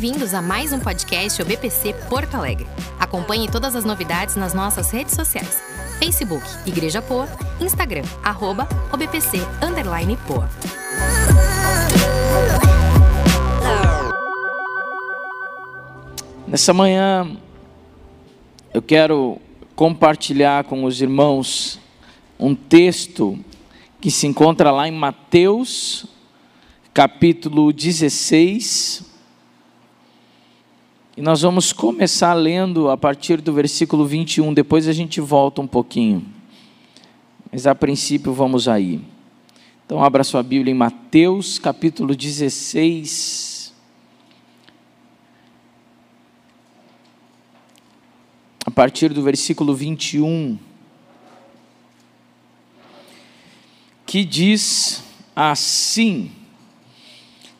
Bem-vindos a mais um podcast OBPC Porto Alegre. Acompanhe todas as novidades nas nossas redes sociais. Facebook Igreja Poa, Instagram arroba OBPC underline Poa. Nessa manhã eu quero compartilhar com os irmãos um texto que se encontra lá em Mateus, capítulo 16. E nós vamos começar lendo a partir do versículo 21, depois a gente volta um pouquinho. Mas a princípio vamos aí. Então abra sua Bíblia em Mateus, capítulo 16. A partir do versículo 21. Que diz assim: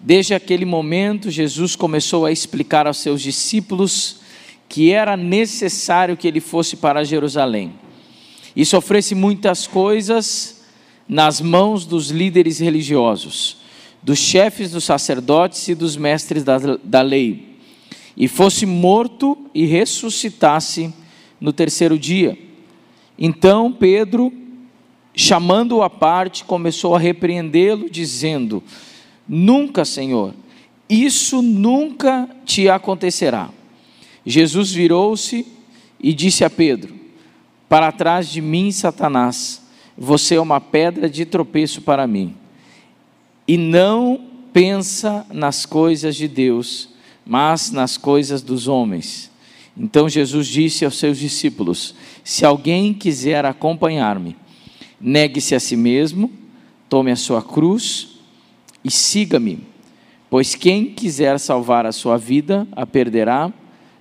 Desde aquele momento, Jesus começou a explicar aos seus discípulos que era necessário que ele fosse para Jerusalém e sofresse muitas coisas nas mãos dos líderes religiosos, dos chefes dos sacerdotes e dos mestres da, da lei, e fosse morto e ressuscitasse no terceiro dia. Então Pedro, chamando-o à parte, começou a repreendê-lo, dizendo: Nunca, Senhor, isso nunca te acontecerá. Jesus virou-se e disse a Pedro: Para trás de mim, Satanás, você é uma pedra de tropeço para mim. E não pensa nas coisas de Deus, mas nas coisas dos homens. Então Jesus disse aos seus discípulos: Se alguém quiser acompanhar-me, negue-se a si mesmo, tome a sua cruz e siga-me. Pois quem quiser salvar a sua vida, a perderá,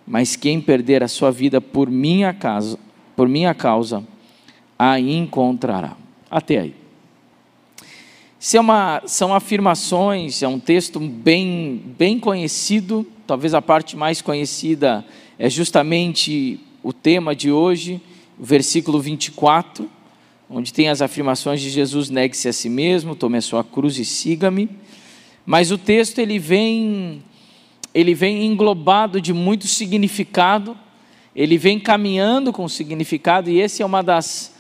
mas quem perder a sua vida por minha causa, por minha causa, a encontrará. Até aí. É uma, são afirmações, é um texto bem, bem conhecido, talvez a parte mais conhecida é justamente o tema de hoje, versículo 24 onde tem as afirmações de Jesus: negue-se a si mesmo, tome a sua cruz e siga-me. Mas o texto ele vem, ele vem englobado de muito significado, ele vem caminhando com significado, e esse é uma das,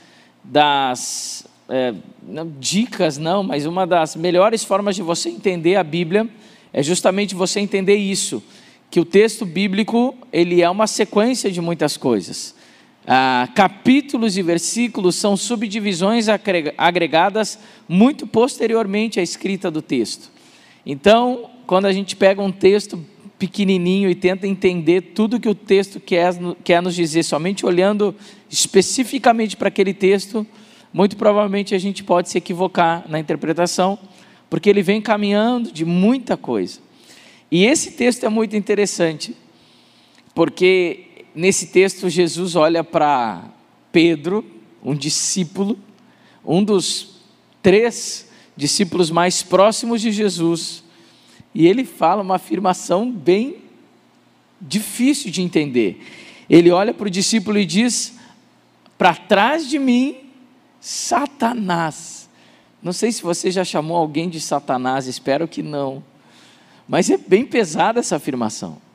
das é, não, dicas, não, mas uma das melhores formas de você entender a Bíblia é justamente você entender isso, que o texto bíblico ele é uma sequência de muitas coisas ah, capítulos e versículos são subdivisões agregadas muito posteriormente à escrita do texto. Então, quando a gente pega um texto pequenininho e tenta entender tudo que o texto quer, quer nos dizer, somente olhando especificamente para aquele texto, muito provavelmente a gente pode se equivocar na interpretação, porque ele vem caminhando de muita coisa. E esse texto é muito interessante, porque nesse texto, Jesus olha para Pedro, um discípulo, um dos três discípulos mais próximos de Jesus, e ele fala uma afirmação bem difícil de entender. Ele olha para o discípulo e diz: Para trás de mim, Satanás. Não sei se você já chamou alguém de Satanás, espero que não. Mas é bem pesada essa afirmação.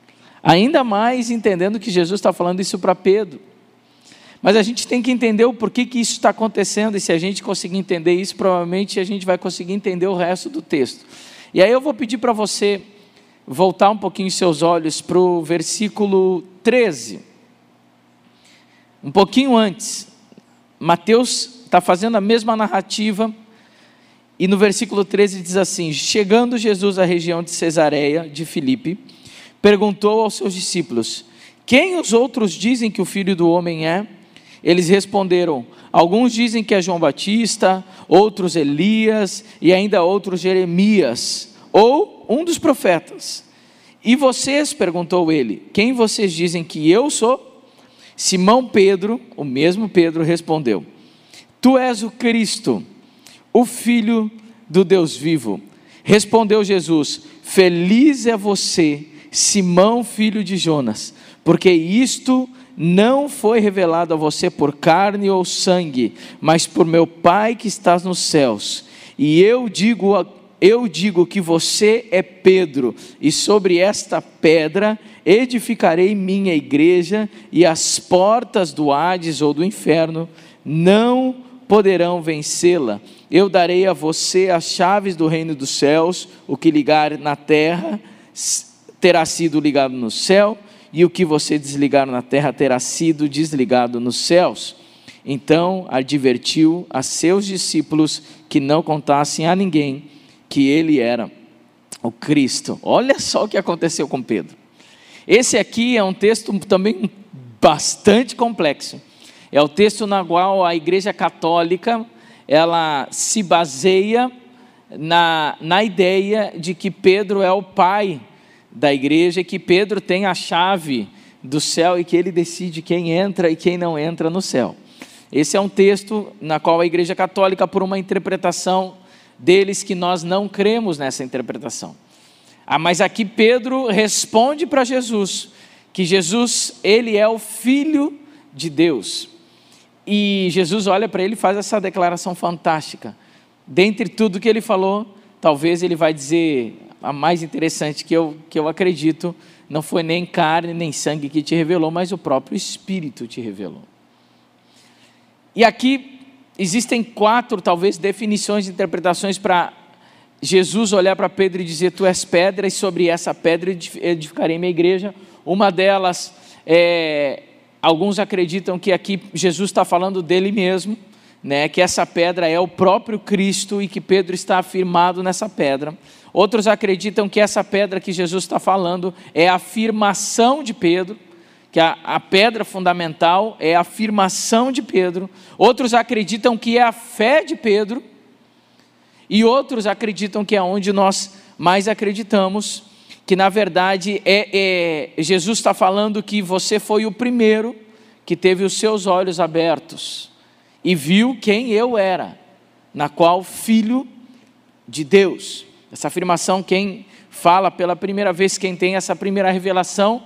Ainda mais entendendo que Jesus está falando isso para Pedro. Mas a gente tem que entender o porquê que isso está acontecendo, e se a gente conseguir entender isso, provavelmente a gente vai conseguir entender o resto do texto. E aí eu vou pedir para você voltar um pouquinho seus olhos para o versículo 13. Um pouquinho antes, Mateus está fazendo a mesma narrativa, e no versículo 13 diz assim: Chegando Jesus à região de Cesareia de Filipe, perguntou aos seus discípulos: Quem os outros dizem que o filho do homem é? Eles responderam: Alguns dizem que é João Batista, outros Elias e ainda outros Jeremias, ou um dos profetas. E vocês, perguntou ele, quem vocês dizem que eu sou? Simão Pedro, o mesmo Pedro, respondeu: Tu és o Cristo, o Filho do Deus vivo. Respondeu Jesus: Feliz é você Simão, filho de Jonas, porque isto não foi revelado a você por carne ou sangue, mas por meu Pai que está nos céus. E eu digo eu digo que você é Pedro, e sobre esta pedra edificarei minha igreja, e as portas do Hades ou do inferno não poderão vencê-la. Eu darei a você as chaves do reino dos céus, o que ligar na terra terá sido ligado no céu, e o que você desligar na terra terá sido desligado nos céus. Então advertiu a seus discípulos que não contassem a ninguém que ele era o Cristo. Olha só o que aconteceu com Pedro. Esse aqui é um texto também bastante complexo. É o texto na qual a Igreja Católica ela se baseia na, na ideia de que Pedro é o pai da igreja e que Pedro tem a chave do céu e que ele decide quem entra e quem não entra no céu. Esse é um texto na qual a Igreja Católica, por uma interpretação deles que nós não cremos nessa interpretação. Ah, mas aqui Pedro responde para Jesus que Jesus, ele é o filho de Deus. E Jesus olha para ele e faz essa declaração fantástica. Dentre tudo que ele falou, talvez ele vai dizer a mais interessante que eu, que eu acredito, não foi nem carne nem sangue que te revelou, mas o próprio Espírito te revelou. E aqui existem quatro, talvez, definições, interpretações para Jesus olhar para Pedro e dizer: Tu és pedra, e sobre essa pedra edificarei minha igreja. Uma delas, é, alguns acreditam que aqui Jesus está falando dele mesmo, né, que essa pedra é o próprio Cristo e que Pedro está afirmado nessa pedra. Outros acreditam que essa pedra que Jesus está falando é a afirmação de Pedro que a, a pedra fundamental é a afirmação de Pedro, outros acreditam que é a fé de Pedro, e outros acreditam que é onde nós mais acreditamos, que na verdade é, é Jesus está falando que você foi o primeiro que teve os seus olhos abertos e viu quem eu era, na qual filho de Deus. Essa afirmação, quem fala pela primeira vez, quem tem essa primeira revelação,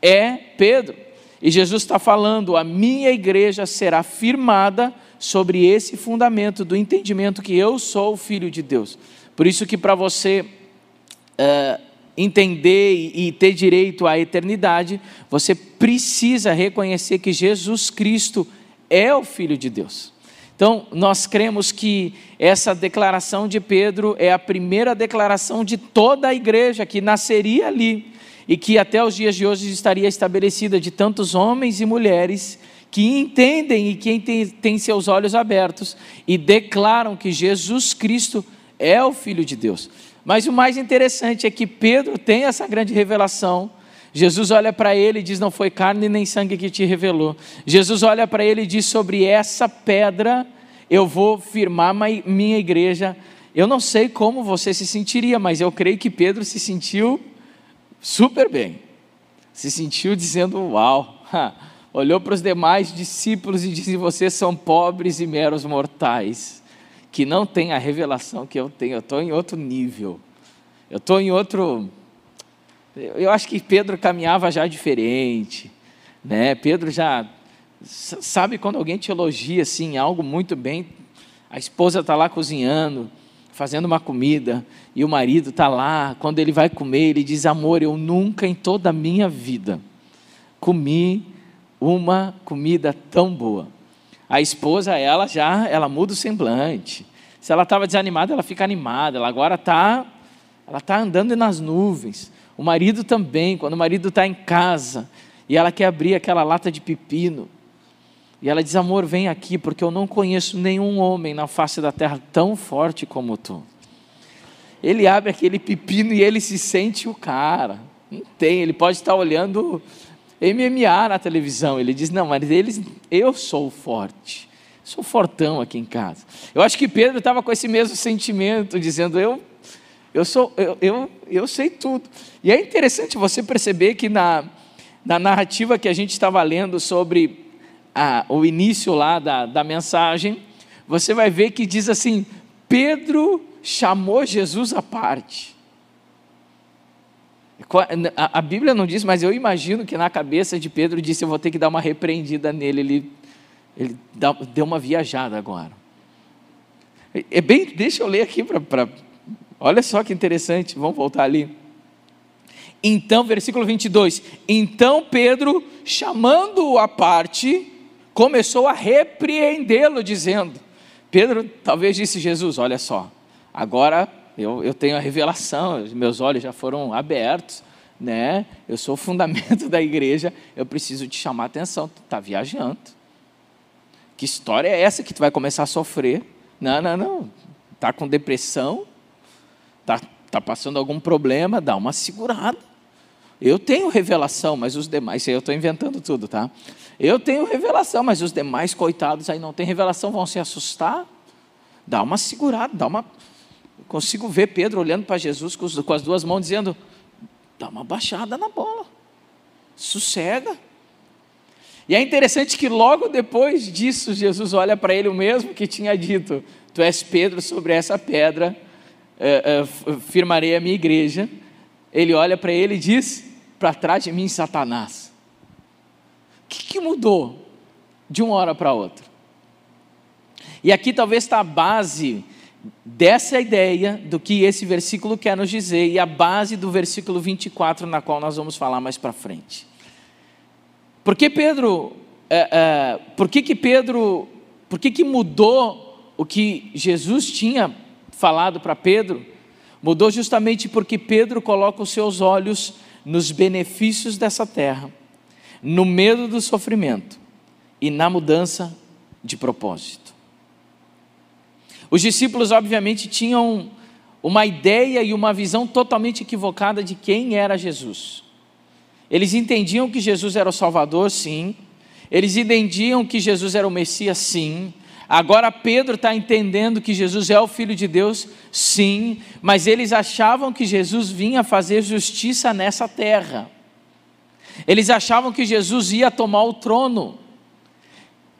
é Pedro. E Jesus está falando: a minha igreja será firmada sobre esse fundamento do entendimento que eu sou o filho de Deus. Por isso que para você é, entender e, e ter direito à eternidade, você precisa reconhecer que Jesus Cristo é o filho de Deus. Então, nós cremos que essa declaração de Pedro é a primeira declaração de toda a igreja que nasceria ali e que até os dias de hoje estaria estabelecida de tantos homens e mulheres que entendem e que têm seus olhos abertos e declaram que Jesus Cristo é o Filho de Deus. Mas o mais interessante é que Pedro tem essa grande revelação. Jesus olha para ele e diz: Não foi carne nem sangue que te revelou. Jesus olha para ele e diz: Sobre essa pedra eu vou firmar minha igreja. Eu não sei como você se sentiria, mas eu creio que Pedro se sentiu super bem. Se sentiu dizendo: Uau! Olhou para os demais discípulos e disse: Vocês são pobres e meros mortais, que não têm a revelação que eu tenho. Eu estou em outro nível. Eu estou em outro. Eu acho que Pedro caminhava já diferente, né? Pedro já sabe quando alguém te elogia assim algo muito bem, a esposa está lá cozinhando, fazendo uma comida e o marido está lá, quando ele vai comer, ele diz: Amor, eu nunca em toda a minha vida comi uma comida tão boa. A esposa, ela já, ela muda o semblante. Se ela estava desanimada, ela fica animada. Ela agora está, ela está andando nas nuvens. O marido também, quando o marido está em casa e ela quer abrir aquela lata de pepino, e ela diz: Amor, vem aqui, porque eu não conheço nenhum homem na face da terra tão forte como tu. Ele abre aquele pepino e ele se sente o cara. Não tem, ele pode estar olhando MMA na televisão. Ele diz: Não, mas eles, eu sou forte. Sou fortão aqui em casa. Eu acho que Pedro estava com esse mesmo sentimento, dizendo: Eu, eu, sou, eu, eu, eu sei tudo. E é interessante você perceber que na, na narrativa que a gente estava lendo sobre a, o início lá da, da mensagem, você vai ver que diz assim: Pedro chamou Jesus à parte. A, a Bíblia não diz, mas eu imagino que na cabeça de Pedro disse: Eu vou ter que dar uma repreendida nele. Ele, ele deu uma viajada agora. É bem, deixa eu ler aqui para Olha só que interessante, vamos voltar ali. Então, versículo 22. Então Pedro, chamando-o à parte, começou a repreendê-lo, dizendo: Pedro talvez disse Jesus: Olha só, agora eu, eu tenho a revelação, meus olhos já foram abertos, né? Eu sou o fundamento da igreja, eu preciso te chamar a atenção. Tu está viajando. Que história é essa que tu vai começar a sofrer? Não, não, não. Está com depressão? Está tá passando algum problema? Dá uma segurada. Eu tenho revelação, mas os demais, eu estou inventando tudo, tá? Eu tenho revelação, mas os demais coitados aí não têm revelação, vão se assustar. Dá uma segurada, dá uma. Eu consigo ver Pedro olhando para Jesus com, com as duas mãos, dizendo: dá uma baixada na bola, sossega. E é interessante que logo depois disso, Jesus olha para ele o mesmo que tinha dito: Tu és Pedro, sobre essa pedra é, é, firmarei a minha igreja. Ele olha para ele e diz: para trás de mim, Satanás. O que, que mudou de uma hora para outra? E aqui talvez está a base dessa ideia do que esse versículo quer nos dizer e a base do versículo 24, na qual nós vamos falar mais para frente. Por que Pedro, é, é, por que, que Pedro, por que, que mudou o que Jesus tinha falado para Pedro? Mudou justamente porque Pedro coloca os seus olhos nos benefícios dessa terra, no medo do sofrimento e na mudança de propósito. Os discípulos, obviamente, tinham uma ideia e uma visão totalmente equivocada de quem era Jesus. Eles entendiam que Jesus era o Salvador, sim. Eles entendiam que Jesus era o Messias, sim. Agora Pedro está entendendo que Jesus é o Filho de Deus, sim, mas eles achavam que Jesus vinha fazer justiça nessa terra. Eles achavam que Jesus ia tomar o trono.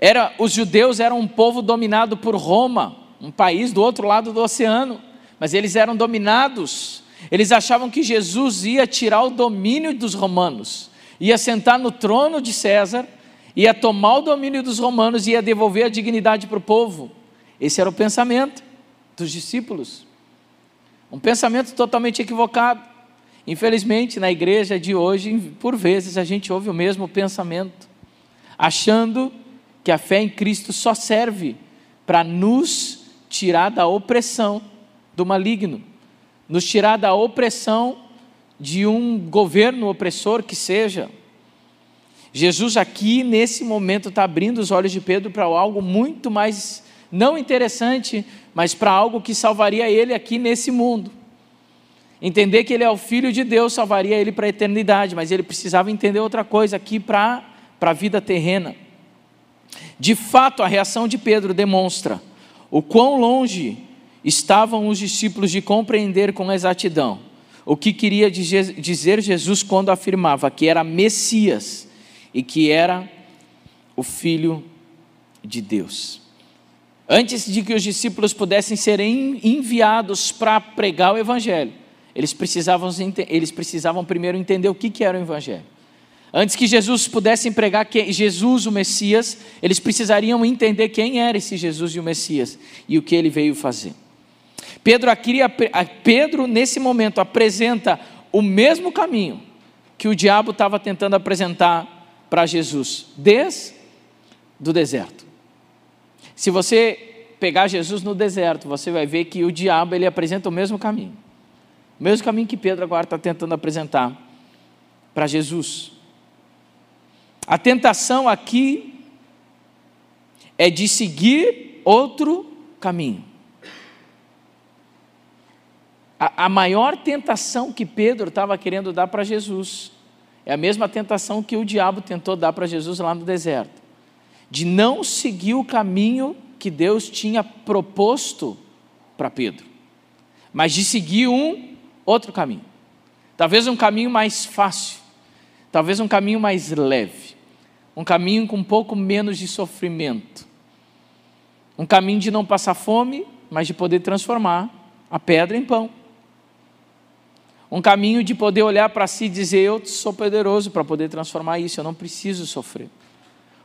Era, os judeus eram um povo dominado por Roma, um país do outro lado do oceano, mas eles eram dominados. Eles achavam que Jesus ia tirar o domínio dos romanos, ia sentar no trono de César ia tomar o domínio dos romanos e ia devolver a dignidade para o povo. Esse era o pensamento dos discípulos. Um pensamento totalmente equivocado. Infelizmente, na igreja de hoje, por vezes a gente ouve o mesmo pensamento, achando que a fé em Cristo só serve para nos tirar da opressão do maligno, nos tirar da opressão de um governo opressor que seja, Jesus aqui, nesse momento, está abrindo os olhos de Pedro para algo muito mais, não interessante, mas para algo que salvaria ele aqui nesse mundo. Entender que ele é o Filho de Deus salvaria ele para a eternidade, mas ele precisava entender outra coisa aqui para a vida terrena. De fato, a reação de Pedro demonstra o quão longe estavam os discípulos de compreender com exatidão o que queria dizer Jesus quando afirmava que era Messias e que era o Filho de Deus. Antes de que os discípulos pudessem ser enviados para pregar o Evangelho, eles precisavam, eles precisavam primeiro entender o que era o Evangelho. Antes que Jesus pudesse pregar que Jesus, o Messias, eles precisariam entender quem era esse Jesus e o Messias e o que ele veio fazer. Pedro, aqui, Pedro nesse momento, apresenta o mesmo caminho que o diabo estava tentando apresentar para Jesus desde do deserto. Se você pegar Jesus no deserto, você vai ver que o diabo ele apresenta o mesmo caminho. O mesmo caminho que Pedro agora está tentando apresentar para Jesus. A tentação aqui é de seguir outro caminho. A, a maior tentação que Pedro estava querendo dar para Jesus é a mesma tentação que o diabo tentou dar para Jesus lá no deserto, de não seguir o caminho que Deus tinha proposto para Pedro, mas de seguir um outro caminho. Talvez um caminho mais fácil, talvez um caminho mais leve, um caminho com um pouco menos de sofrimento, um caminho de não passar fome, mas de poder transformar a pedra em pão um caminho de poder olhar para si e dizer: Eu sou poderoso para poder transformar isso, eu não preciso sofrer.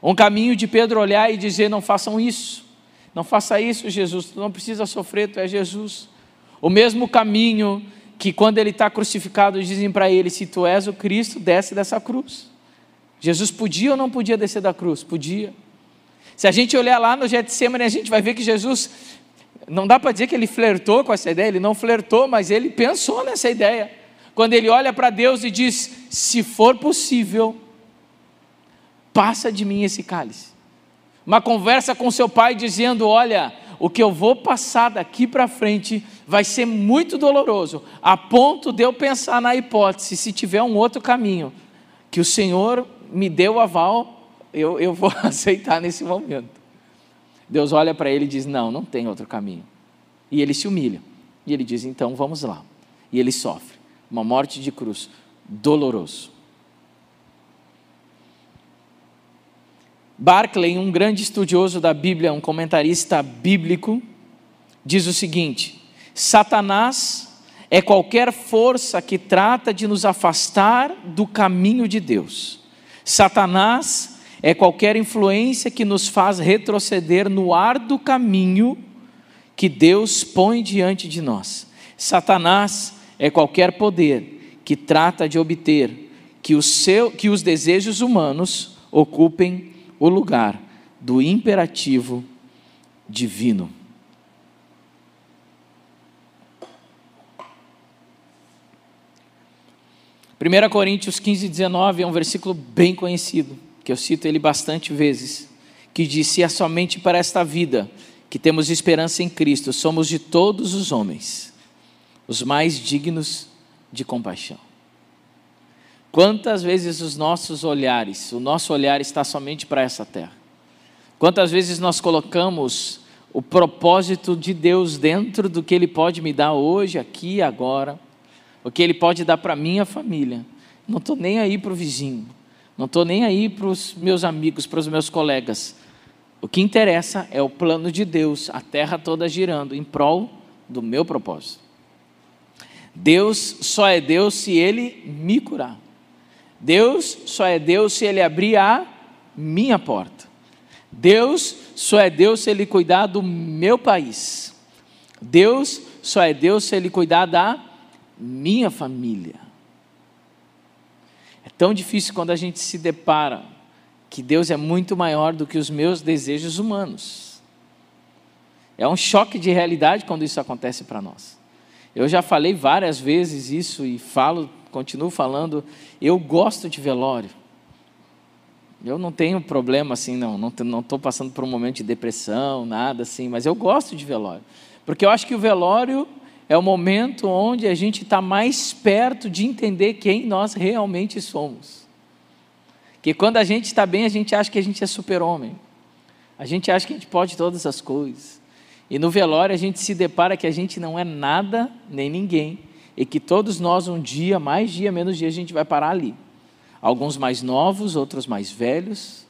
Um caminho de Pedro olhar e dizer: Não façam isso, não faça isso, Jesus, tu não precisa sofrer, tu é Jesus. O mesmo caminho que quando ele está crucificado dizem para ele: se tu és o Cristo, desce dessa cruz. Jesus podia ou não podia descer da cruz? Podia. Se a gente olhar lá no Getsemane, a gente vai ver que Jesus, não dá para dizer que ele flertou com essa ideia, ele não flertou, mas ele pensou nessa ideia. Quando ele olha para Deus e diz: se for possível, passa de mim esse cálice. Uma conversa com seu pai dizendo: olha, o que eu vou passar daqui para frente vai ser muito doloroso, a ponto de eu pensar na hipótese, se tiver um outro caminho, que o Senhor me deu aval, eu, eu vou aceitar nesse momento. Deus olha para ele e diz: Não, não tem outro caminho. E ele se humilha. E ele diz: Então vamos lá. E ele sofre uma morte de cruz, doloroso. Barclay, um grande estudioso da Bíblia, um comentarista bíblico, diz o seguinte: Satanás é qualquer força que trata de nos afastar do caminho de Deus. Satanás é qualquer influência que nos faz retroceder no árduo caminho que Deus põe diante de nós. Satanás é qualquer poder que trata de obter que, o seu, que os desejos humanos ocupem o lugar do imperativo divino. Primeira Coríntios 15, 19 é um versículo bem conhecido que eu cito ele bastante vezes, que diz: Se é somente para esta vida que temos esperança em Cristo, somos de todos os homens os mais dignos de compaixão. Quantas vezes os nossos olhares, o nosso olhar está somente para essa terra? Quantas vezes nós colocamos o propósito de Deus dentro do que Ele pode me dar hoje, aqui, agora, o que Ele pode dar para minha família? Não estou nem aí para o vizinho, não estou nem aí para os meus amigos, para os meus colegas. O que interessa é o plano de Deus, a terra toda girando em prol do meu propósito. Deus só é Deus se Ele me curar. Deus só é Deus se Ele abrir a minha porta. Deus só é Deus se Ele cuidar do meu país. Deus só é Deus se Ele cuidar da minha família. Tão difícil quando a gente se depara que Deus é muito maior do que os meus desejos humanos. É um choque de realidade quando isso acontece para nós. Eu já falei várias vezes isso e falo, continuo falando, eu gosto de velório. Eu não tenho problema assim, não, não estou passando por um momento de depressão, nada assim, mas eu gosto de velório. Porque eu acho que o velório é o momento onde a gente está mais perto de entender quem nós realmente somos. Que quando a gente está bem, a gente acha que a gente é super-homem. A gente acha que a gente pode todas as coisas. E no velório a gente se depara que a gente não é nada nem ninguém. E que todos nós, um dia, mais dia, menos dia, a gente vai parar ali. Alguns mais novos, outros mais velhos.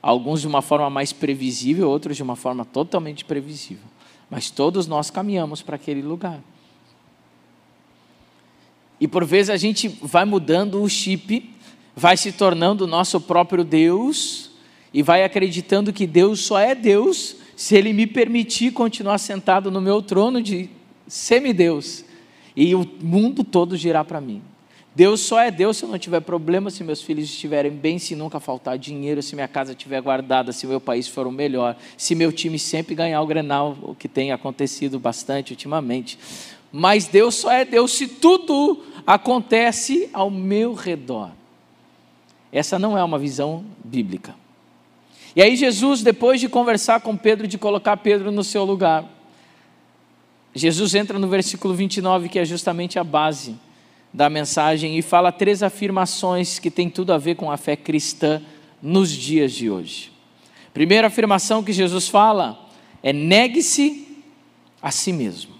Alguns de uma forma mais previsível, outros de uma forma totalmente previsível. Mas todos nós caminhamos para aquele lugar. E por vezes a gente vai mudando o chip, vai se tornando o nosso próprio Deus e vai acreditando que Deus só é Deus se Ele me permitir continuar sentado no meu trono de semideus e o mundo todo girar para mim. Deus só é Deus se eu não tiver problema, se meus filhos estiverem bem, se nunca faltar dinheiro, se minha casa estiver guardada, se meu país for o melhor, se meu time sempre ganhar o Grenal, o que tem acontecido bastante ultimamente. Mas Deus só é Deus se tudo acontece ao meu redor. Essa não é uma visão bíblica. E aí, Jesus, depois de conversar com Pedro, de colocar Pedro no seu lugar, Jesus entra no versículo 29, que é justamente a base da mensagem, e fala três afirmações que têm tudo a ver com a fé cristã nos dias de hoje. Primeira afirmação que Jesus fala é: negue-se a si mesmo.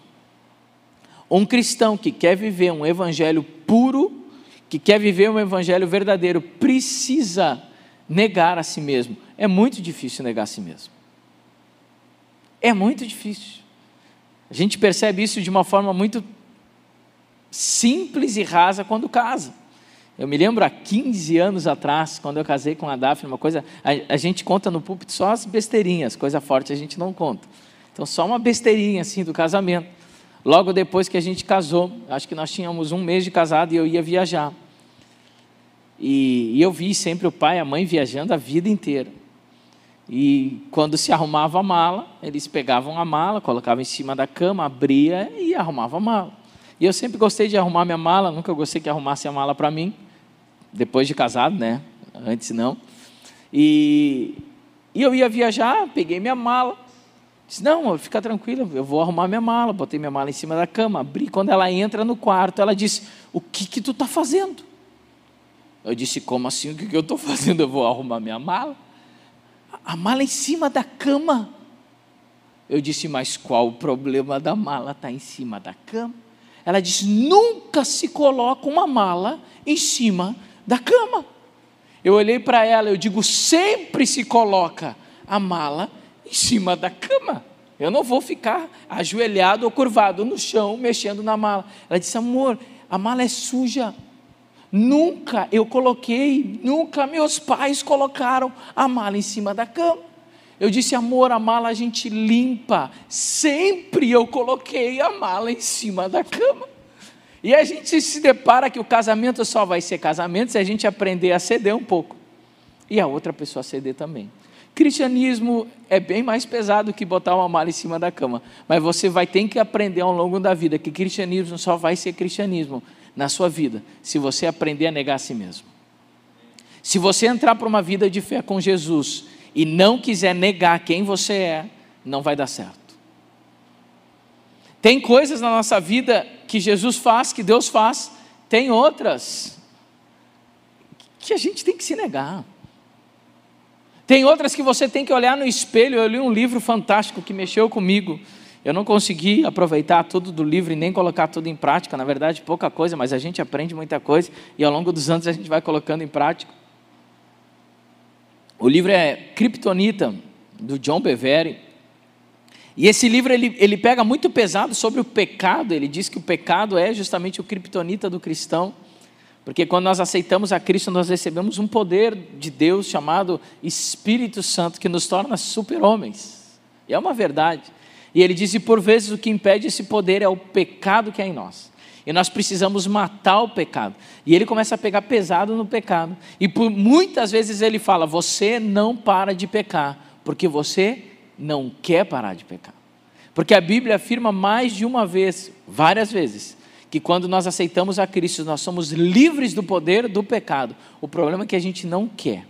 Um cristão que quer viver um evangelho puro, que quer viver um evangelho verdadeiro, precisa negar a si mesmo. É muito difícil negar a si mesmo. É muito difícil. A gente percebe isso de uma forma muito simples e rasa quando casa. Eu me lembro há 15 anos atrás, quando eu casei com a Daphne, uma coisa, a, a gente conta no púlpito só as besteirinhas, coisa forte a gente não conta. Então, só uma besteirinha assim do casamento. Logo depois que a gente casou. Acho que nós tínhamos um mês de casado e eu ia viajar. E, e eu vi sempre o pai e a mãe viajando a vida inteira. E quando se arrumava a mala, eles pegavam a mala, colocavam em cima da cama, abria e arrumava a mala. E eu sempre gostei de arrumar minha mala, nunca gostei que arrumasse a mala para mim, depois de casado, né? Antes não. E, e eu ia viajar, peguei minha mala, disse, não, fica tranquila, eu vou arrumar minha mala, botei minha mala em cima da cama, abri, quando ela entra no quarto, ela disse, o que que tu está fazendo? Eu disse, como assim, o que, que eu estou fazendo? Eu vou arrumar minha mala? A mala em cima da cama. Eu disse, mas qual o problema da mala estar tá em cima da cama? Ela disse, nunca se coloca uma mala em cima da cama. Eu olhei para ela, eu digo, sempre se coloca a mala em cima da cama. Eu não vou ficar ajoelhado ou curvado no chão mexendo na mala. Ela disse, amor, a mala é suja. Nunca eu coloquei, nunca meus pais colocaram a mala em cima da cama. Eu disse, amor, a mala a gente limpa. Sempre eu coloquei a mala em cima da cama. E a gente se depara que o casamento só vai ser casamento se a gente aprender a ceder um pouco. E a outra pessoa ceder também. Cristianismo é bem mais pesado que botar uma mala em cima da cama. Mas você vai ter que aprender ao longo da vida que cristianismo só vai ser cristianismo na sua vida se você aprender a negar a si mesmo. Se você entrar para uma vida de fé com Jesus e não quiser negar quem você é, não vai dar certo. Tem coisas na nossa vida que Jesus faz, que Deus faz, tem outras que a gente tem que se negar. Tem outras que você tem que olhar no espelho. Eu li um livro fantástico que mexeu comigo. Eu não consegui aproveitar tudo do livro e nem colocar tudo em prática. Na verdade, pouca coisa, mas a gente aprende muita coisa e ao longo dos anos a gente vai colocando em prática. O livro é Kryptonita, do John Bevere. E esse livro ele, ele pega muito pesado sobre o pecado. Ele diz que o pecado é justamente o kryptonita do cristão. Porque quando nós aceitamos a Cristo, nós recebemos um poder de Deus chamado Espírito Santo, que nos torna super-homens. E é uma verdade. E ele diz: e por vezes o que impede esse poder é o pecado que é em nós. E nós precisamos matar o pecado. E ele começa a pegar pesado no pecado. E por muitas vezes ele fala: você não para de pecar, porque você não quer parar de pecar. Porque a Bíblia afirma mais de uma vez, várias vezes, que quando nós aceitamos a Cristo, nós somos livres do poder do pecado. O problema é que a gente não quer.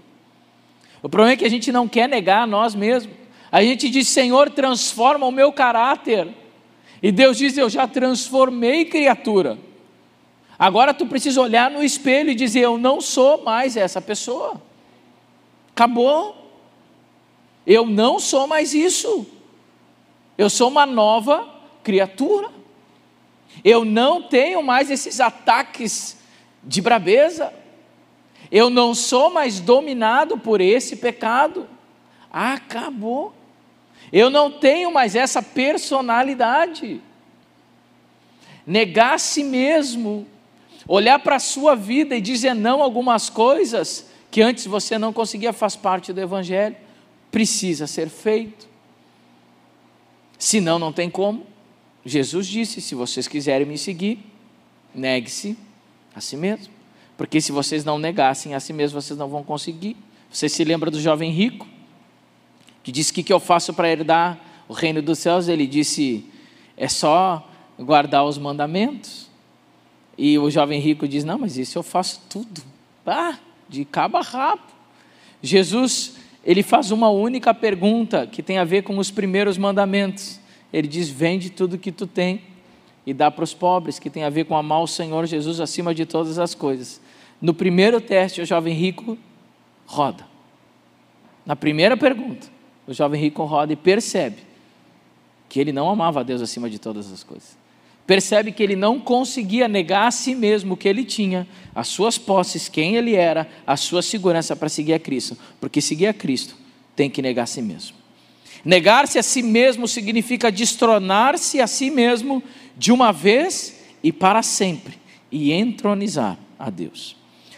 O problema é que a gente não quer negar a nós mesmos. A gente diz, Senhor, transforma o meu caráter. E Deus diz, eu já transformei criatura. Agora tu precisa olhar no espelho e dizer, eu não sou mais essa pessoa. Acabou. Eu não sou mais isso. Eu sou uma nova criatura. Eu não tenho mais esses ataques de brabeza. Eu não sou mais dominado por esse pecado. Acabou. Eu não tenho mais essa personalidade. Negar a si mesmo, olhar para a sua vida e dizer não a algumas coisas que antes você não conseguia, faz parte do Evangelho precisa ser feito. Senão, não tem como. Jesus disse: se vocês quiserem me seguir, negue-se a si mesmo. Porque se vocês não negassem a si mesmo, vocês não vão conseguir. Você se lembra do jovem rico? Que disse: O que, que eu faço para herdar o reino dos céus? Ele disse: É só guardar os mandamentos. E o jovem rico diz: Não, mas isso eu faço tudo. Ah, de cabo a rabo. Jesus ele faz uma única pergunta que tem a ver com os primeiros mandamentos. Ele diz: Vende tudo que tu tem e dá para os pobres, que tem a ver com amar o Senhor Jesus acima de todas as coisas. No primeiro teste, o jovem rico roda. Na primeira pergunta, o jovem rico roda e percebe que ele não amava a Deus acima de todas as coisas percebe que ele não conseguia negar a si mesmo o que ele tinha, as suas posses, quem ele era, a sua segurança para seguir a Cristo, porque seguir a Cristo tem que negar a si mesmo. Negar-se a si mesmo significa destronar-se a si mesmo de uma vez e para sempre e entronizar a Deus.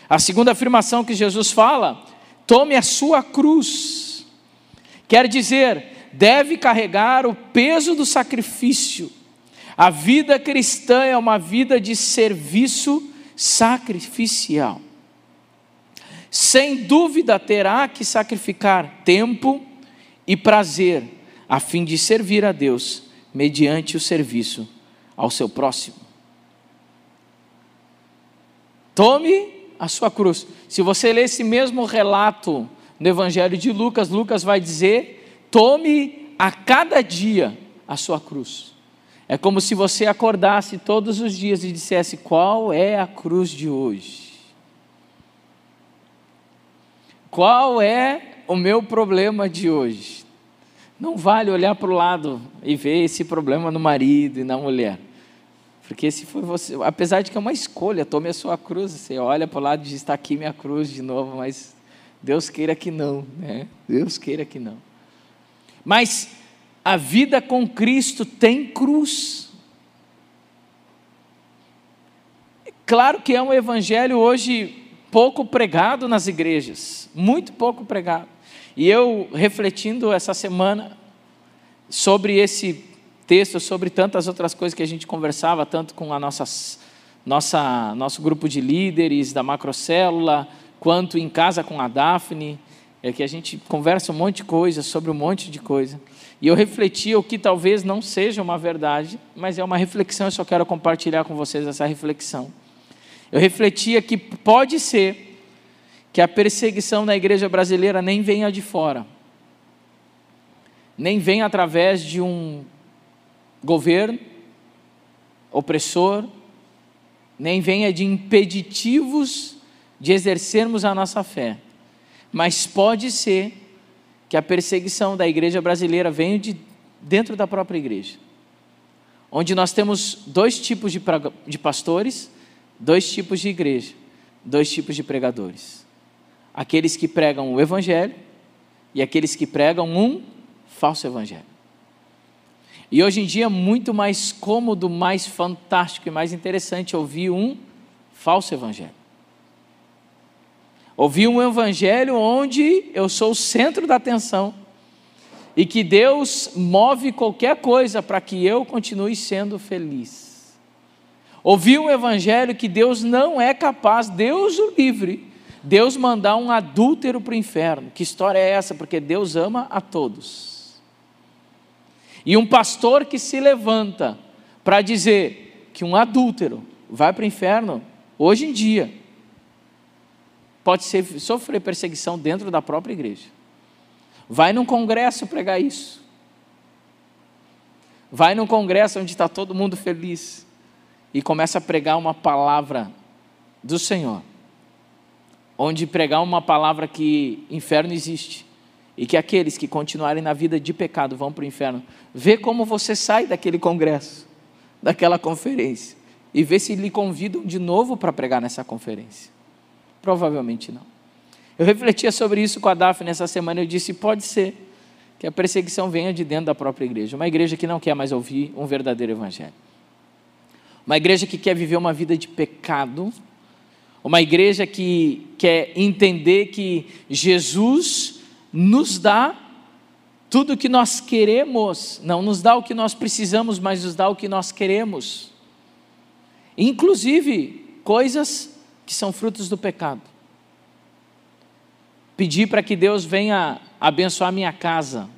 A segunda afirmação que Jesus fala, tome a sua cruz, quer dizer, deve carregar o peso do sacrifício A vida cristã é uma vida de serviço sacrificial. Sem dúvida terá que sacrificar tempo e prazer a fim de servir a Deus mediante o serviço ao seu próximo. Tome a sua cruz. Se você ler esse mesmo relato no Evangelho de Lucas, Lucas vai dizer: tome a cada dia a sua cruz. É como se você acordasse todos os dias e dissesse: qual é a cruz de hoje? Qual é o meu problema de hoje? Não vale olhar para o lado e ver esse problema no marido e na mulher. Porque se foi você, apesar de que é uma escolha, tome a sua cruz, você olha para o lado e diz, está aqui minha cruz de novo, mas Deus queira que não, né? Deus queira que não. Mas a vida com Cristo tem cruz. Claro que é um evangelho hoje pouco pregado nas igrejas, muito pouco pregado. E eu refletindo essa semana sobre esse texto, sobre tantas outras coisas que a gente conversava, tanto com a nossa, nossa, nosso grupo de líderes da macrocélula, quanto em casa com a Daphne, é que a gente conversa um monte de coisa sobre um monte de coisa. E eu refleti o que talvez não seja uma verdade, mas é uma reflexão, eu só quero compartilhar com vocês essa reflexão. Eu refletia que pode ser que a perseguição na igreja brasileira nem venha de fora, nem venha através de um governo opressor, nem venha de impeditivos de exercermos a nossa fé. Mas pode ser que a perseguição da igreja brasileira venha de dentro da própria igreja. Onde nós temos dois tipos de, de pastores, dois tipos de igreja, dois tipos de pregadores. Aqueles que pregam o evangelho e aqueles que pregam um falso evangelho. E hoje em dia é muito mais cômodo, mais fantástico e mais interessante ouvir um falso evangelho. Ouvir um evangelho onde eu sou o centro da atenção e que Deus move qualquer coisa para que eu continue sendo feliz. Ouvir um evangelho que Deus não é capaz, Deus o livre, Deus mandar um adúltero para o inferno. Que história é essa? Porque Deus ama a todos. E um pastor que se levanta para dizer que um adúltero vai para o inferno, hoje em dia, pode ser, sofrer perseguição dentro da própria igreja. Vai num congresso pregar isso. Vai num congresso onde está todo mundo feliz e começa a pregar uma palavra do Senhor. Onde pregar uma palavra que inferno existe e que aqueles que continuarem na vida de pecado vão para o inferno. Vê como você sai daquele congresso, daquela conferência, e vê se lhe convidam de novo para pregar nessa conferência. Provavelmente não. Eu refletia sobre isso com a Daphne nessa semana e eu disse: pode ser que a perseguição venha de dentro da própria igreja, uma igreja que não quer mais ouvir um verdadeiro evangelho, uma igreja que quer viver uma vida de pecado, uma igreja que quer entender que Jesus nos dá tudo o que nós queremos, não nos dá o que nós precisamos, mas nos dá o que nós queremos, inclusive coisas que são frutos do pecado. Pedir para que Deus venha abençoar minha casa,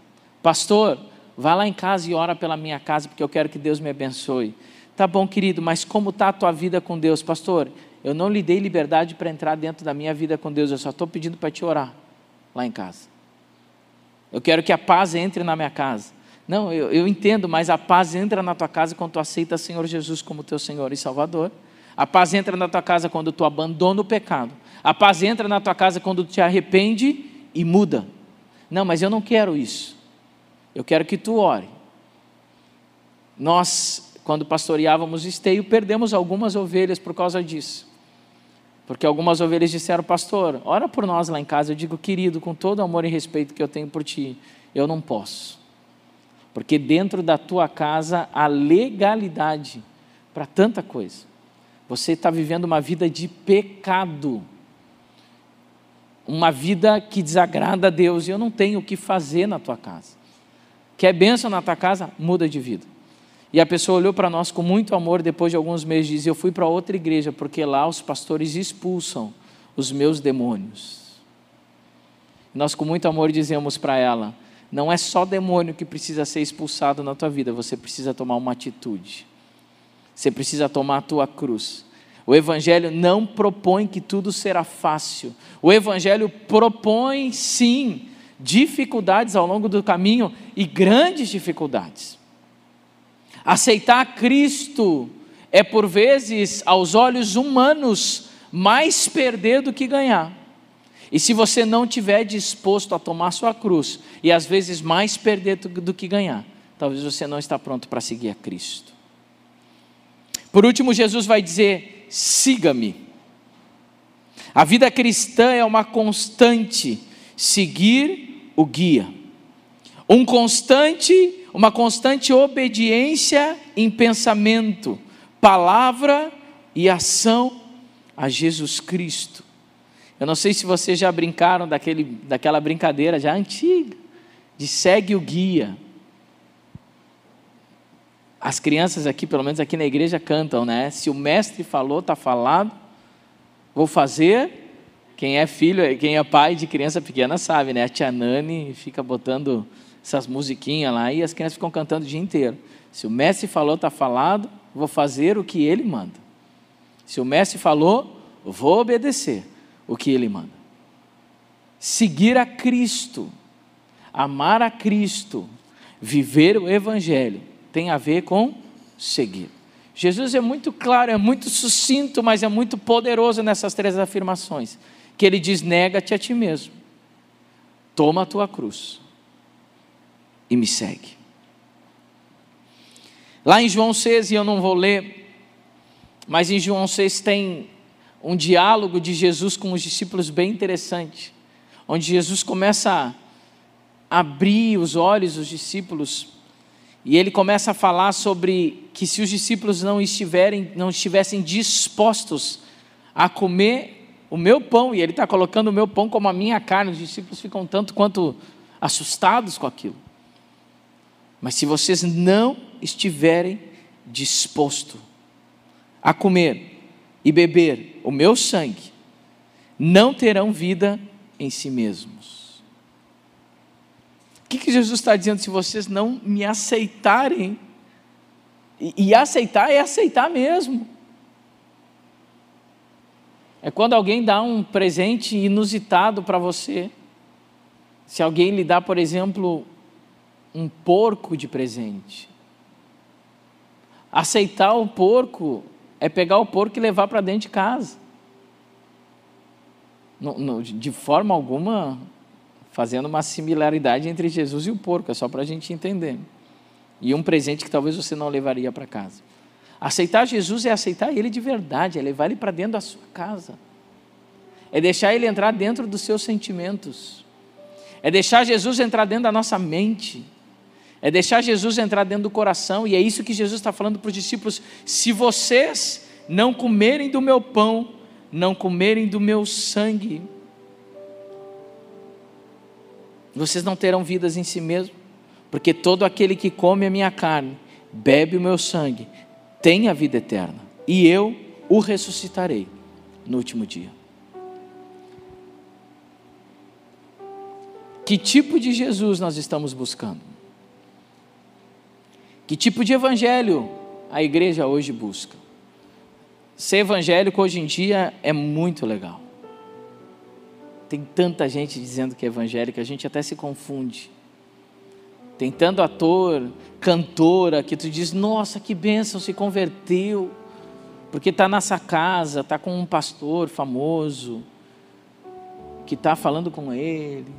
pastor, vá lá em casa e ora pela minha casa, porque eu quero que Deus me abençoe. Tá bom, querido, mas como está a tua vida com Deus, pastor? Eu não lhe dei liberdade para entrar dentro da minha vida com Deus, eu só estou pedindo para te orar lá em casa. Eu quero que a paz entre na minha casa. Não, eu, eu entendo, mas a paz entra na tua casa quando tu aceita Senhor Jesus como teu Senhor e Salvador. A paz entra na tua casa quando tu abandona o pecado. A paz entra na tua casa quando tu te arrepende e muda. Não, mas eu não quero isso. Eu quero que tu ore. Nós, quando pastoreávamos esteio, perdemos algumas ovelhas por causa disso. Porque algumas ovelhas disseram, pastor, ora por nós lá em casa. Eu digo, querido, com todo o amor e respeito que eu tenho por ti, eu não posso. Porque dentro da tua casa há legalidade para tanta coisa. Você está vivendo uma vida de pecado. Uma vida que desagrada a Deus. E eu não tenho o que fazer na tua casa. Quer bênção na tua casa? Muda de vida. E a pessoa olhou para nós com muito amor, depois de alguns meses, diz: Eu fui para outra igreja, porque lá os pastores expulsam os meus demônios. Nós, com muito amor, dizemos para ela: Não é só demônio que precisa ser expulsado na tua vida, você precisa tomar uma atitude. Você precisa tomar a tua cruz. O Evangelho não propõe que tudo será fácil. O Evangelho propõe, sim, dificuldades ao longo do caminho e grandes dificuldades. Aceitar Cristo é, por vezes, aos olhos humanos, mais perder do que ganhar. E se você não estiver disposto a tomar sua cruz, e às vezes mais perder do que ganhar, talvez você não está pronto para seguir a Cristo. Por último, Jesus vai dizer: siga-me. A vida cristã é uma constante seguir o guia. Um constante, uma constante obediência em pensamento, palavra e ação a Jesus Cristo. Eu não sei se vocês já brincaram daquele, daquela brincadeira já antiga, de segue o guia. As crianças aqui, pelo menos aqui na igreja, cantam, né? Se o mestre falou, está falado, vou fazer. Quem é filho, quem é pai de criança pequena sabe, né? A tia Nani fica botando essas musiquinhas lá e as crianças ficam cantando o dia inteiro. Se o mestre falou, está falado, vou fazer o que ele manda. Se o mestre falou, vou obedecer o que ele manda. Seguir a Cristo, amar a Cristo, viver o Evangelho tem a ver com seguir. Jesus é muito claro, é muito sucinto, mas é muito poderoso nessas três afirmações. Que ele diz: nega-te a ti mesmo, toma a tua cruz e me segue. Lá em João 6, e eu não vou ler, mas em João 6 tem um diálogo de Jesus com os discípulos bem interessante, onde Jesus começa a abrir os olhos dos discípulos e ele começa a falar sobre que se os discípulos não estiverem, não estivessem dispostos a comer o meu pão, e ele está colocando o meu pão como a minha carne, os discípulos ficam tanto quanto assustados com aquilo. Mas se vocês não estiverem dispostos a comer e beber o meu sangue, não terão vida em si mesmos. O que, que Jesus está dizendo? Se vocês não me aceitarem, e, e aceitar é aceitar mesmo. É quando alguém dá um presente inusitado para você. Se alguém lhe dá, por exemplo, um porco de presente. Aceitar o porco é pegar o porco e levar para dentro de casa. de forma alguma fazendo uma similaridade entre Jesus e o porco, é só para a gente entender. E um presente que talvez você não levaria para casa. Aceitar Jesus é aceitar Ele de verdade, é levar Ele para dentro da sua casa, é deixar Ele entrar dentro dos seus sentimentos, é deixar Jesus entrar dentro da nossa mente, é deixar Jesus entrar dentro do coração, e é isso que Jesus está falando para os discípulos: se vocês não comerem do meu pão, não comerem do meu sangue, vocês não terão vidas em si mesmos, porque todo aquele que come a minha carne, bebe o meu sangue, tem a vida eterna, e eu o ressuscitarei no último dia. Que tipo de Jesus nós estamos buscando? Que tipo de evangelho a igreja hoje busca? Ser evangélico hoje em dia é muito legal. Tem tanta gente dizendo que é evangélica, a gente até se confunde. Tem tanto ator, cantora, que tu diz, nossa, que bênção, se converteu, porque está nessa casa, está com um pastor famoso, que está falando com ele,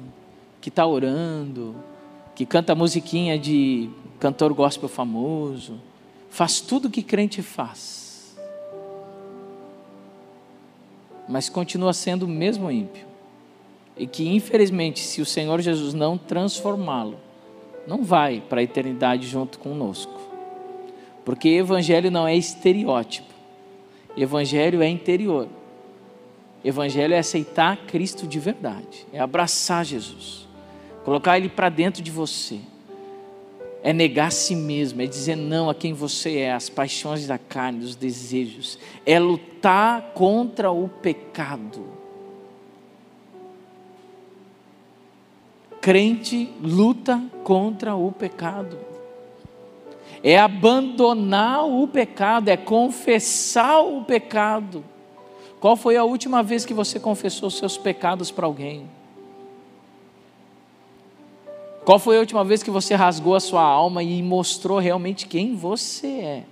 que está orando, que canta musiquinha de cantor gospel famoso, faz tudo que crente faz, mas continua sendo o mesmo ímpio e que infelizmente, se o Senhor Jesus não transformá-lo, não vai para a eternidade junto conosco. Porque evangelho não é estereótipo. Evangelho é interior. Evangelho é aceitar Cristo de verdade, é abraçar Jesus, colocar Ele para dentro de você, é negar a si mesmo, é dizer não a quem você é, as paixões da carne, os desejos, é lutar contra o pecado. Crente luta contra o pecado, é abandonar o pecado, é confessar o pecado. Qual foi a última vez que você confessou seus pecados para alguém? Qual foi a última vez que você rasgou a sua alma e mostrou realmente quem você é?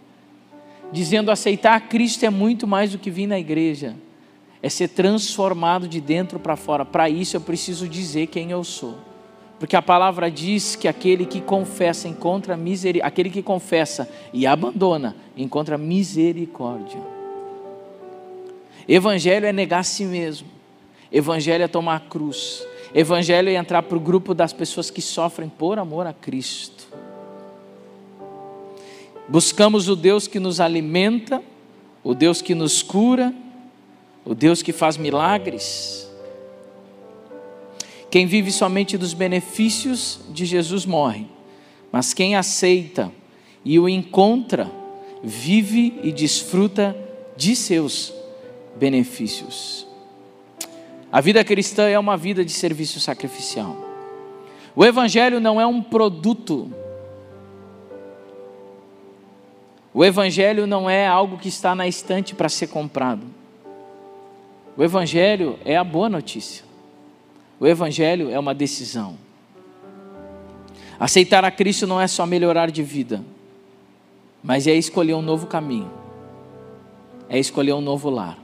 Dizendo aceitar Cristo é muito mais do que vir na igreja, é ser transformado de dentro para fora. Para isso eu preciso dizer quem eu sou. Porque a palavra diz que aquele que confessa encontra misericórdia, aquele que confessa e abandona encontra misericórdia. Evangelho é negar a si mesmo. Evangelho é tomar a cruz. Evangelho é entrar para o grupo das pessoas que sofrem por amor a Cristo. Buscamos o Deus que nos alimenta, o Deus que nos cura, o Deus que faz milagres. Quem vive somente dos benefícios de Jesus morre, mas quem aceita e o encontra, vive e desfruta de seus benefícios. A vida cristã é uma vida de serviço sacrificial. O Evangelho não é um produto. O Evangelho não é algo que está na estante para ser comprado. O Evangelho é a boa notícia. O Evangelho é uma decisão. Aceitar a Cristo não é só melhorar de vida, mas é escolher um novo caminho, é escolher um novo lar,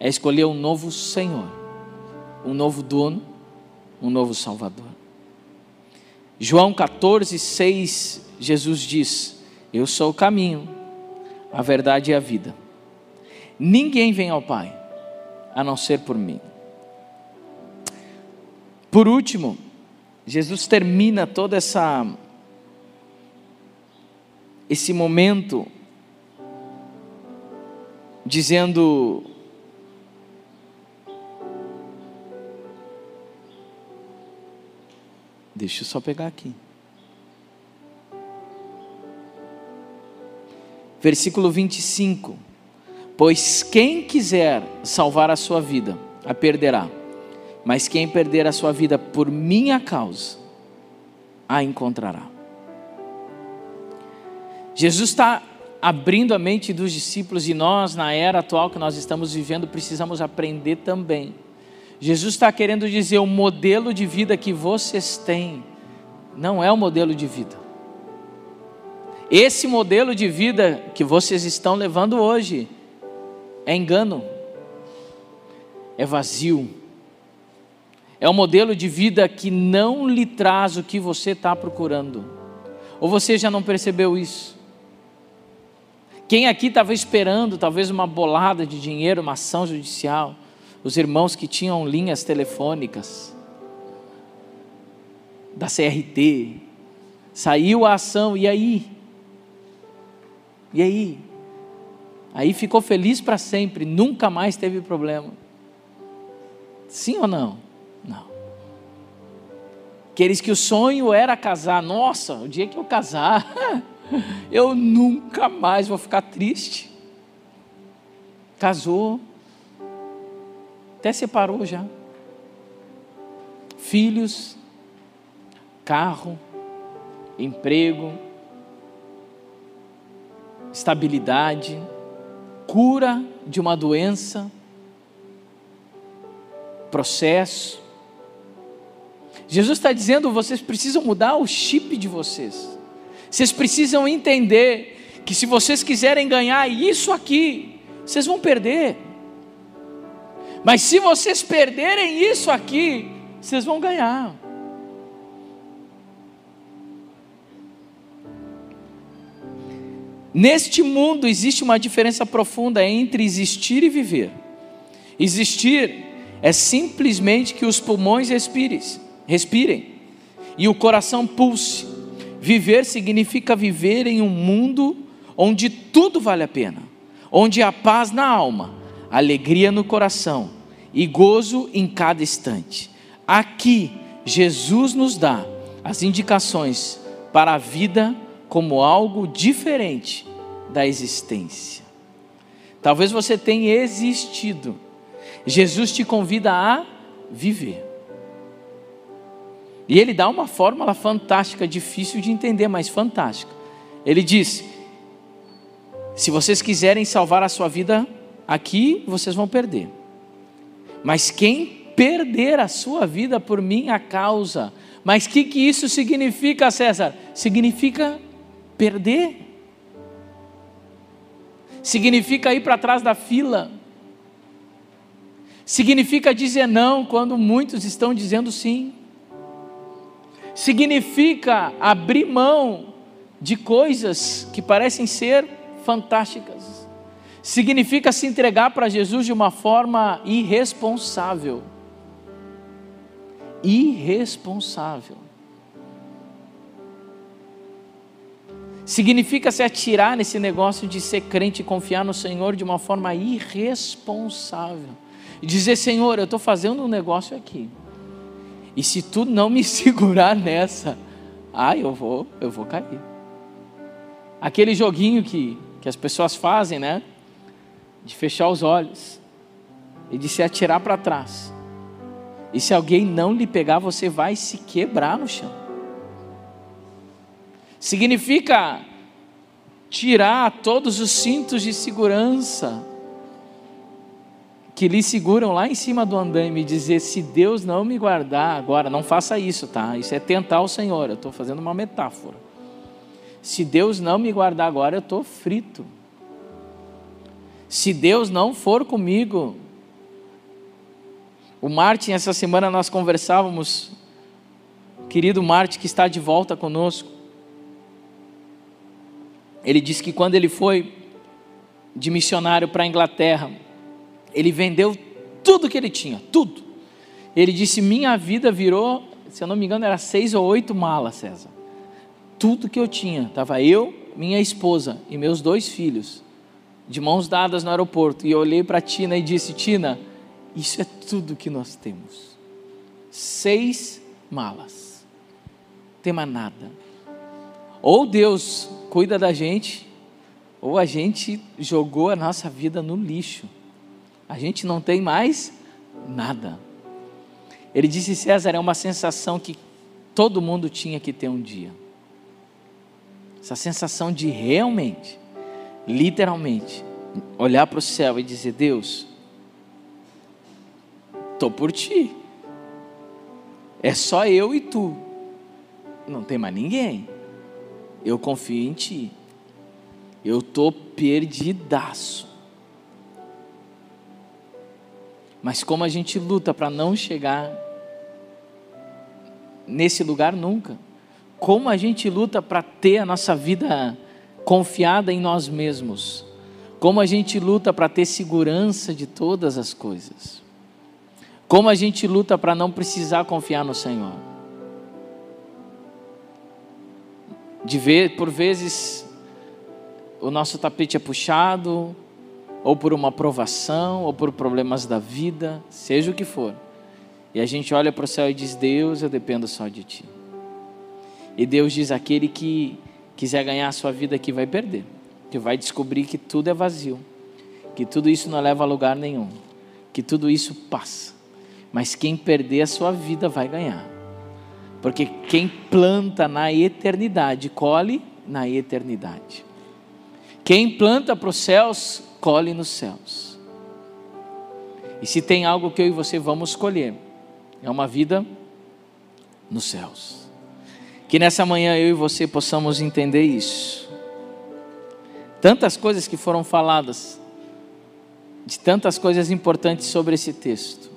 é escolher um novo Senhor um novo dono, um novo Salvador. João 14, 6, Jesus diz: Eu sou o caminho, a verdade e a vida. Ninguém vem ao Pai a não ser por mim. Por último, Jesus termina toda essa esse momento dizendo Deixa eu só pegar aqui. Versículo 25: Pois quem quiser salvar a sua vida, a perderá, mas quem perder a sua vida por minha causa, a encontrará. Jesus está abrindo a mente dos discípulos e nós, na era atual que nós estamos vivendo, precisamos aprender também Jesus está querendo dizer: o modelo de vida que vocês têm não é o modelo de vida. Esse modelo de vida que vocês estão levando hoje é engano, é vazio, é um modelo de vida que não lhe traz o que você está procurando. Ou você já não percebeu isso? Quem aqui estava esperando talvez uma bolada de dinheiro, uma ação judicial? Os irmãos que tinham linhas telefônicas da CRT, saiu a ação, e aí? E aí? Aí ficou feliz para sempre, nunca mais teve problema. Sim ou não? Não. Aqueles que o sonho era casar, nossa, o dia que eu casar, eu nunca mais vou ficar triste. Casou, até separou já. Filhos, carro, emprego, estabilidade, cura de uma doença, processo. Jesus está dizendo: vocês precisam mudar o chip de vocês. Vocês precisam entender que se vocês quiserem ganhar isso aqui, vocês vão perder. Mas se vocês perderem isso aqui, vocês vão ganhar. Neste mundo existe uma diferença profunda entre existir e viver. Existir é simplesmente que os pulmões respirem, e o coração pulse. Viver significa viver em um mundo onde tudo vale a pena, onde há paz na alma, alegria no coração e gozo em cada instante. Aqui, Jesus nos dá as indicações para a vida como algo diferente da existência. Talvez você tenha existido. Jesus te convida a viver. E ele dá uma fórmula fantástica, difícil de entender, mas fantástica. Ele diz: se vocês quiserem salvar a sua vida aqui, vocês vão perder. Mas quem perder a sua vida por minha causa, mas o que, que isso significa, César? Significa perder. Significa ir para trás da fila. Significa dizer não quando muitos estão dizendo sim. Significa abrir mão de coisas que parecem ser fantásticas. Significa se entregar para Jesus de uma forma irresponsável. Irresponsável. Significa se atirar nesse negócio de ser crente e confiar no Senhor de uma forma irresponsável. E dizer, Senhor, eu estou fazendo um negócio aqui. E se tu não me segurar nessa, ah, eu vou, eu vou cair. Aquele joguinho que, que as pessoas fazem, né? De fechar os olhos e de se atirar para trás. E se alguém não lhe pegar, você vai se quebrar no chão. Significa tirar todos os cintos de segurança que lhe seguram lá em cima do andaime e dizer: se Deus não me guardar, agora não faça isso, tá? Isso é tentar o Senhor. Eu estou fazendo uma metáfora. Se Deus não me guardar agora, eu estou frito. Se Deus não for comigo, o Martin, essa semana nós conversávamos, querido Martin, que está de volta conosco. Ele disse que quando ele foi de missionário para a Inglaterra, ele vendeu tudo que ele tinha, tudo. Ele disse: Minha vida virou, se eu não me engano, era seis ou oito malas, César. Tudo que eu tinha, estava eu, minha esposa e meus dois filhos, de mãos dadas no aeroporto. E eu olhei para Tina e disse: Tina, isso é tudo que nós temos. Seis malas, não tem mais nada. Ou Deus cuida da gente, ou a gente jogou a nossa vida no lixo a gente não tem mais nada. Ele disse: César, é uma sensação que todo mundo tinha que ter um dia. Essa sensação de realmente, literalmente, olhar para o céu e dizer: Deus, estou por ti. É só eu e tu. Não tem mais ninguém. Eu confio em ti. Eu estou perdidaço. Mas como a gente luta para não chegar nesse lugar nunca. Como a gente luta para ter a nossa vida confiada em nós mesmos. Como a gente luta para ter segurança de todas as coisas. Como a gente luta para não precisar confiar no Senhor. De ver, por vezes o nosso tapete é puxado, ou por uma provação, ou por problemas da vida, seja o que for. E a gente olha para o céu e diz: Deus, eu dependo só de Ti. E Deus diz: aquele que quiser ganhar a sua vida aqui vai perder, que vai descobrir que tudo é vazio, que tudo isso não leva a lugar nenhum, que tudo isso passa. Mas quem perder a sua vida vai ganhar. Porque quem planta na eternidade, colhe na eternidade. Quem planta para os céus, colhe nos céus. E se tem algo que eu e você vamos escolher, é uma vida nos céus. Que nessa manhã eu e você possamos entender isso. Tantas coisas que foram faladas, de tantas coisas importantes sobre esse texto,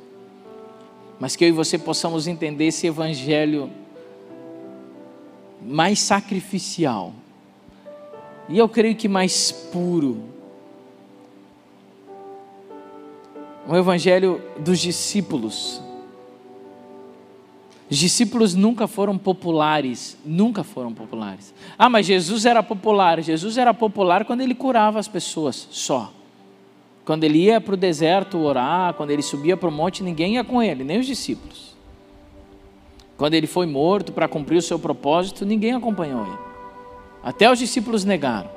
mas que eu e você possamos entender esse evangelho mais sacrificial, e eu creio que mais puro, o evangelho dos discípulos. Os discípulos nunca foram populares, nunca foram populares. Ah, mas Jesus era popular. Jesus era popular quando ele curava as pessoas, só. Quando ele ia para o deserto orar, quando ele subia para o monte, ninguém ia com ele, nem os discípulos. Quando ele foi morto para cumprir o seu propósito, ninguém acompanhou ele. Até os discípulos negaram.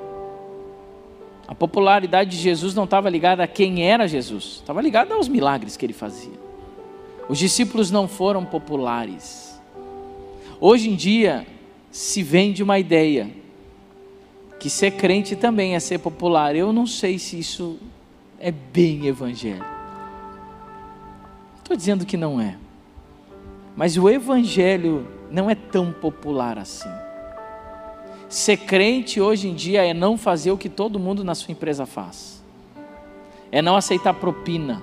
A popularidade de Jesus não estava ligada a quem era Jesus, estava ligada aos milagres que ele fazia. Os discípulos não foram populares. Hoje em dia se vende uma ideia que ser crente também é ser popular. Eu não sei se isso é bem evangelho. Estou dizendo que não é. Mas o evangelho não é tão popular assim. Ser crente hoje em dia é não fazer o que todo mundo na sua empresa faz. É não aceitar propina.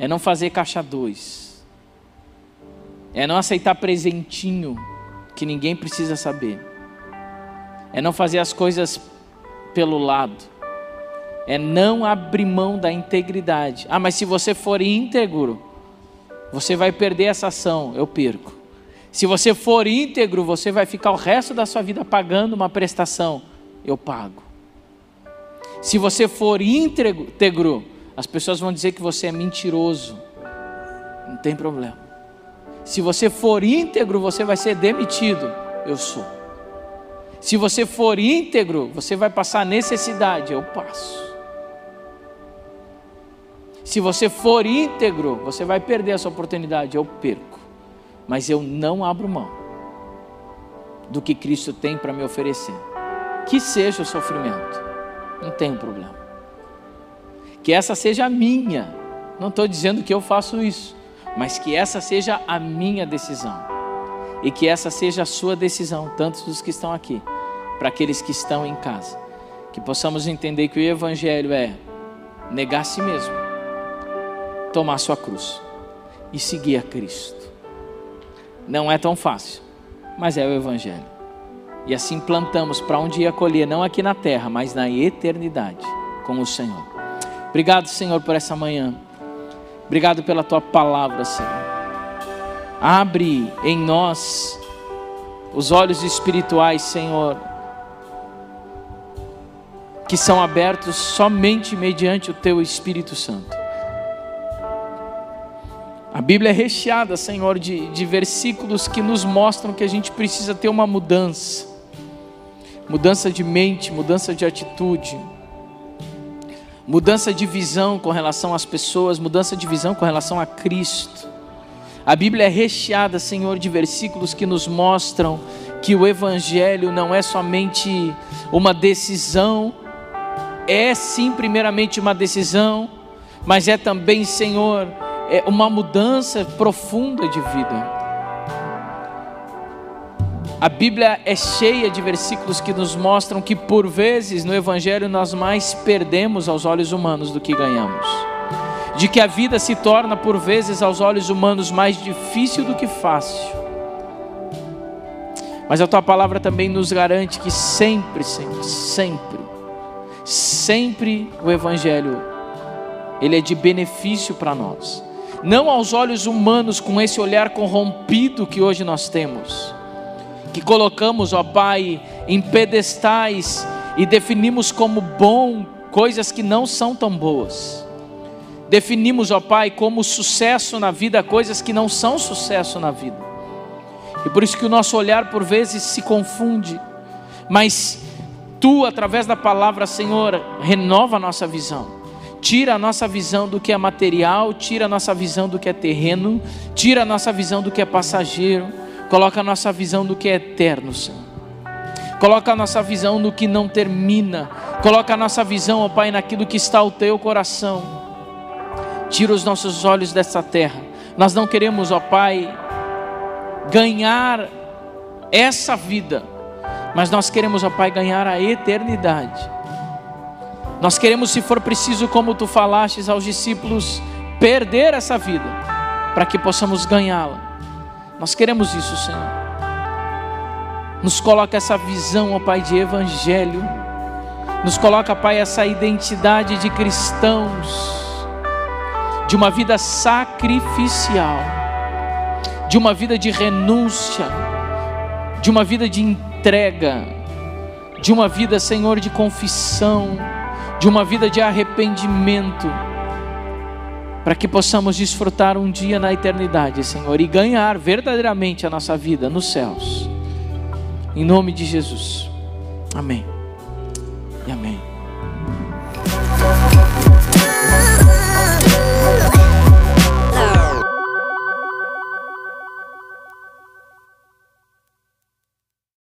É não fazer caixa dois. É não aceitar presentinho que ninguém precisa saber. É não fazer as coisas pelo lado. É não abrir mão da integridade. Ah, mas se você for íntegro, você vai perder essa ação. Eu perco. Se você for íntegro, você vai ficar o resto da sua vida pagando uma prestação. Eu pago. Se você for íntegro, as pessoas vão dizer que você é mentiroso. Não tem problema. Se você for íntegro, você vai ser demitido. Eu sou. Se você for íntegro, você vai passar necessidade. Eu passo. Se você for íntegro, você vai perder essa oportunidade. Eu perco. Mas eu não abro mão do que Cristo tem para me oferecer. Que seja o sofrimento. Não tem problema. Que essa seja a minha. Não estou dizendo que eu faço isso. Mas que essa seja a minha decisão. E que essa seja a sua decisão, tanto dos que estão aqui, para aqueles que estão em casa. Que possamos entender que o Evangelho é negar a si mesmo tomar sua cruz e seguir a Cristo. Não é tão fácil, mas é o Evangelho. E assim plantamos para um dia colher, não aqui na terra, mas na eternidade com o Senhor. Obrigado, Senhor, por essa manhã. Obrigado pela tua palavra, Senhor. Abre em nós os olhos espirituais, Senhor, que são abertos somente mediante o teu Espírito Santo. A Bíblia é recheada, Senhor, de, de versículos que nos mostram que a gente precisa ter uma mudança mudança de mente, mudança de atitude, mudança de visão com relação às pessoas, mudança de visão com relação a Cristo. A Bíblia é recheada, Senhor, de versículos que nos mostram que o Evangelho não é somente uma decisão, é sim, primeiramente, uma decisão, mas é também, Senhor, é uma mudança profunda de vida. A Bíblia é cheia de versículos que nos mostram que por vezes no Evangelho nós mais perdemos aos olhos humanos do que ganhamos. De que a vida se torna por vezes aos olhos humanos mais difícil do que fácil. Mas a tua palavra também nos garante que sempre, sempre, sempre, sempre o Evangelho, ele é de benefício para nós não aos olhos humanos com esse olhar corrompido que hoje nós temos, que colocamos, ó Pai, em pedestais e definimos como bom coisas que não são tão boas. Definimos, ó Pai, como sucesso na vida coisas que não são sucesso na vida. E por isso que o nosso olhar por vezes se confunde, mas tu, através da palavra, Senhor, renova a nossa visão tira a nossa visão do que é material, tira a nossa visão do que é terreno, tira a nossa visão do que é passageiro, coloca a nossa visão do que é eterno, Senhor. Coloca a nossa visão no que não termina, coloca a nossa visão, ó Pai, naquilo que está o teu coração. Tira os nossos olhos dessa terra. Nós não queremos, ó Pai, ganhar essa vida, mas nós queremos, ó Pai, ganhar a eternidade. Nós queremos, se for preciso, como tu falastes aos discípulos, perder essa vida, para que possamos ganhá-la. Nós queremos isso, Senhor. Nos coloca essa visão, ó Pai, de evangelho. Nos coloca, Pai, essa identidade de cristãos, de uma vida sacrificial, de uma vida de renúncia, de uma vida de entrega, de uma vida, Senhor, de confissão de uma vida de arrependimento, para que possamos desfrutar um dia na eternidade, Senhor, e ganhar verdadeiramente a nossa vida nos céus. Em nome de Jesus. Amém. E amém.